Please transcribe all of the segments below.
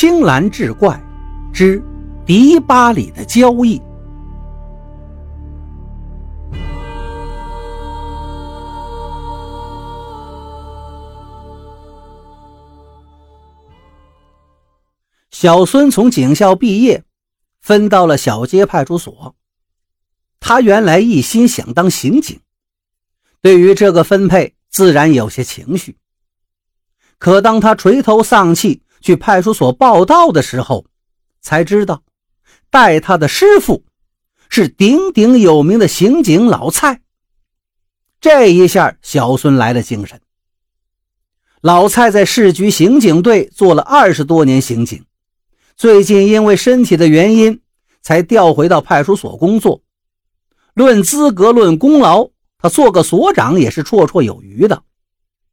青蓝志怪之迪巴里的交易。小孙从警校毕业，分到了小街派出所。他原来一心想当刑警，对于这个分配自然有些情绪。可当他垂头丧气去派出所报道的时候，才知道带他的师傅是鼎鼎有名的刑警老蔡。这一下，小孙来了精神。老蔡在市局刑警队做了二十多年刑警，最近因为身体的原因，才调回到派出所工作。论资格，论功劳，他做个所长也是绰绰有余的。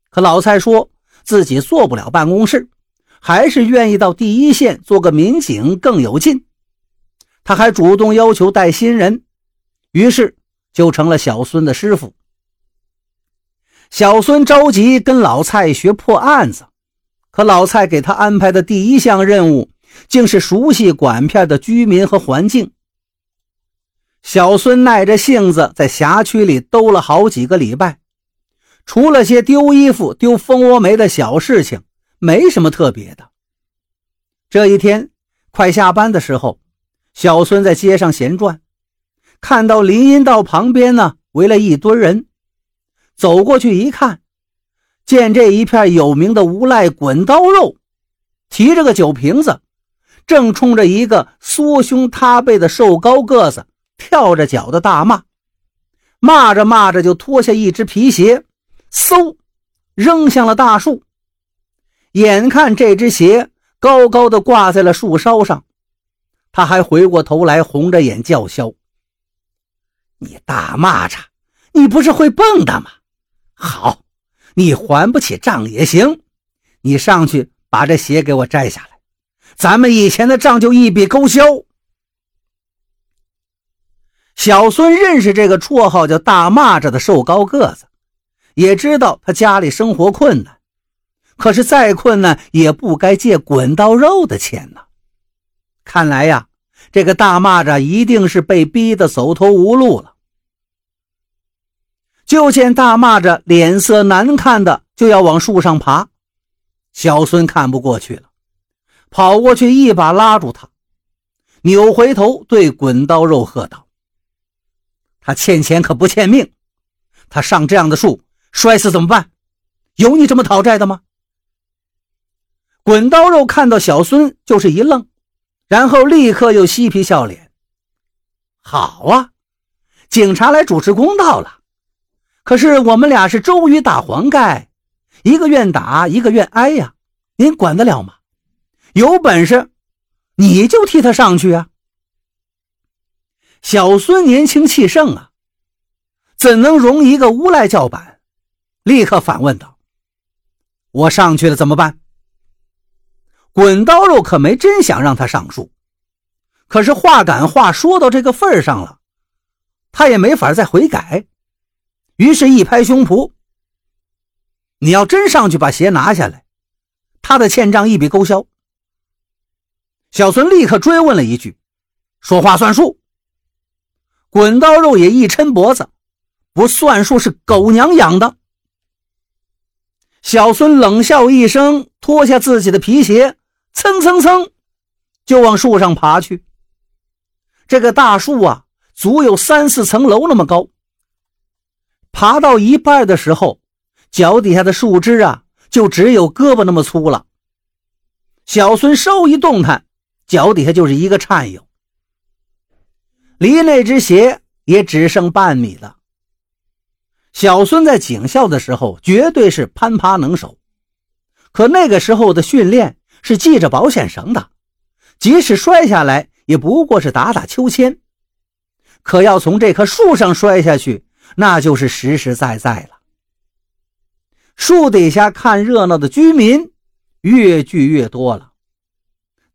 可老蔡说。自己做不了办公室，还是愿意到第一线做个民警更有劲。他还主动要求带新人，于是就成了小孙的师傅。小孙着急跟老蔡学破案子，可老蔡给他安排的第一项任务，竟是熟悉管片的居民和环境。小孙耐着性子在辖区里兜了好几个礼拜。除了些丢衣服、丢蜂窝煤的小事情，没什么特别的。这一天快下班的时候，小孙在街上闲转，看到林荫道旁边呢围了一堆人，走过去一看，见这一片有名的无赖滚刀肉，提着个酒瓶子，正冲着一个缩胸塌背的瘦高个子跳着脚的大骂，骂着骂着就脱下一只皮鞋。嗖，扔向了大树。眼看这只鞋高高的挂在了树梢上，他还回过头来，红着眼叫嚣：“你大蚂蚱，你不是会蹦跶吗？好，你还不起账也行，你上去把这鞋给我摘下来，咱们以前的账就一笔勾销。”小孙认识这个绰号叫“大蚂蚱”的瘦高个子。也知道他家里生活困难，可是再困难也不该借滚刀肉的钱呢。看来呀，这个大蚂蚱一定是被逼得走投无路了。就见大蚂蚱脸色难看的就要往树上爬，小孙看不过去了，跑过去一把拉住他，扭回头对滚刀肉喝道：“他欠钱可不欠命，他上这样的树。”摔死怎么办？有你这么讨债的吗？滚刀肉看到小孙就是一愣，然后立刻又嬉皮笑脸。好啊，警察来主持公道了。可是我们俩是周瑜打黄盖，一个愿打，一个愿挨呀，您管得了吗？有本事你就替他上去啊！小孙年轻气盛啊，怎能容一个无赖叫板？立刻反问道：“我上去了怎么办？”滚刀肉可没真想让他上树，可是话赶话说到这个份上了，他也没法再悔改，于是，一拍胸脯：“你要真上去把鞋拿下来，他的欠账一笔勾销。”小孙立刻追问了一句：“说话算数？”滚刀肉也一抻脖子：“不算数是狗娘养的。”小孙冷笑一声，脱下自己的皮鞋，蹭蹭蹭，就往树上爬去。这个大树啊，足有三四层楼那么高。爬到一半的时候，脚底下的树枝啊，就只有胳膊那么粗了。小孙稍一动弹，脚底下就是一个颤悠，离那只鞋也只剩半米了。小孙在警校的时候绝对是攀爬能手，可那个时候的训练是系着保险绳的，即使摔下来也不过是打打秋千。可要从这棵树上摔下去，那就是实实在在了。树底下看热闹的居民越聚越多了，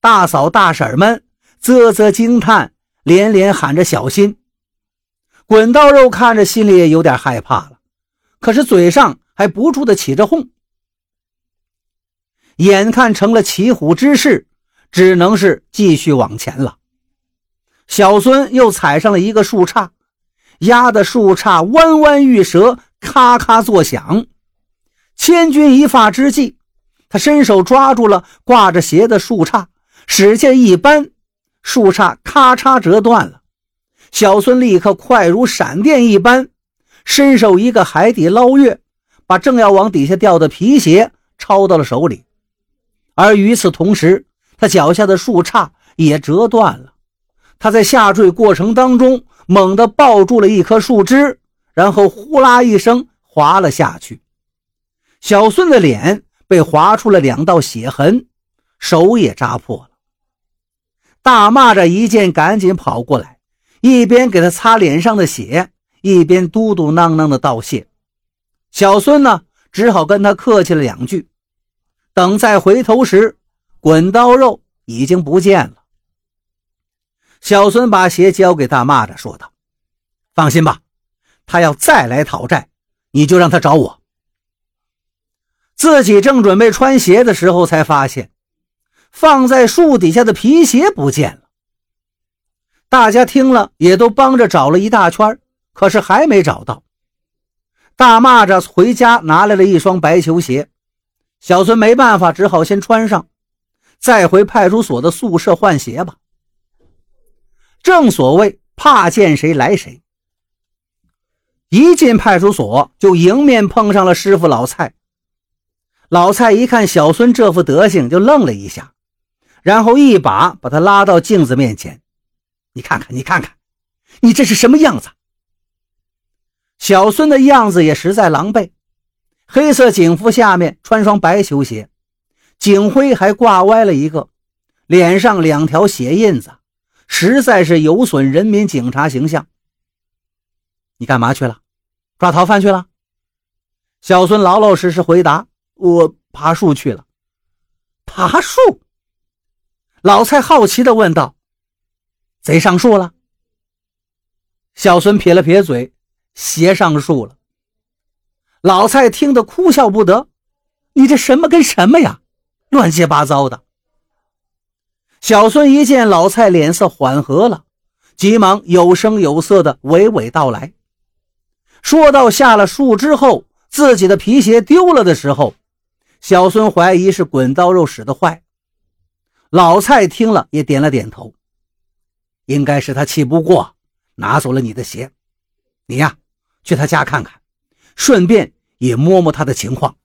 大嫂大婶们啧啧惊叹，连连喊着小心。滚刀肉看着心里也有点害怕了，可是嘴上还不住的起着哄。眼看成了骑虎之势，只能是继续往前了。小孙又踩上了一个树杈，压的树杈弯弯欲折，咔咔作响。千钧一发之际，他伸手抓住了挂着鞋的树杈，使劲一扳，树杈咔嚓折断了。小孙立刻快如闪电一般，伸手一个海底捞月，把正要往底下掉的皮鞋抄到了手里。而与此同时，他脚下的树杈也折断了。他在下坠过程当中猛地抱住了一棵树枝，然后呼啦一声滑了下去。小孙的脸被划出了两道血痕，手也扎破了。大蚂蚱一见，赶紧跑过来，一边给他擦脸上的血，一边嘟嘟囔囔的道谢。小孙呢，只好跟他客气了两句。等再回头时，滚刀肉已经不见了。小孙把鞋交给大蚂蚱，说道：“放心吧，他要再来讨债，你就让他找我。”自己正准备穿鞋的时候，才发现放在树底下的皮鞋不见了。大家听了，也都帮着找了一大圈，可是还没找到。大蚂蚱回家拿来了一双白球鞋。小孙没办法，只好先穿上，再回派出所的宿舍换鞋吧。正所谓怕见谁来谁，一进派出所就迎面碰上了师傅老蔡。老蔡一看小孙这副德行，就愣了一下，然后一把把他拉到镜子面前：“你看看，你看看，你这是什么样子？”小孙的样子也实在狼狈。黑色警服下面穿双白球鞋，警徽还挂歪了一个，脸上两条血印子，实在是有损人民警察形象。你干嘛去了？抓逃犯去了？小孙老老实实回答：“我爬树去了。”爬树？老蔡好奇地问道：“贼上树了？”小孙撇了撇嘴：“鞋上树了。”老蔡听得哭笑不得：“你这什么跟什么呀？乱七八糟的！”小孙一见老蔡脸色缓和了，急忙有声有色的娓娓道来。说到下了树之后，自己的皮鞋丢了的时候，小孙怀疑是滚刀肉使的坏。老蔡听了也点了点头：“应该是他气不过，拿走了你的鞋。你呀，去他家看看。”顺便也摸摸他的情况。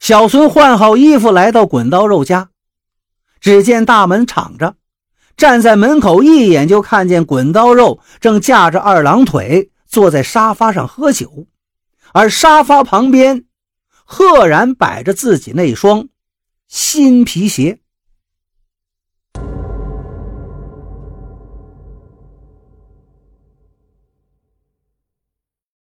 小孙换好衣服，来到滚刀肉家，只见大门敞着，站在门口，一眼就看见滚刀肉正架着二郎腿坐在沙发上喝酒，而沙发旁边赫然摆着自己那双新皮鞋。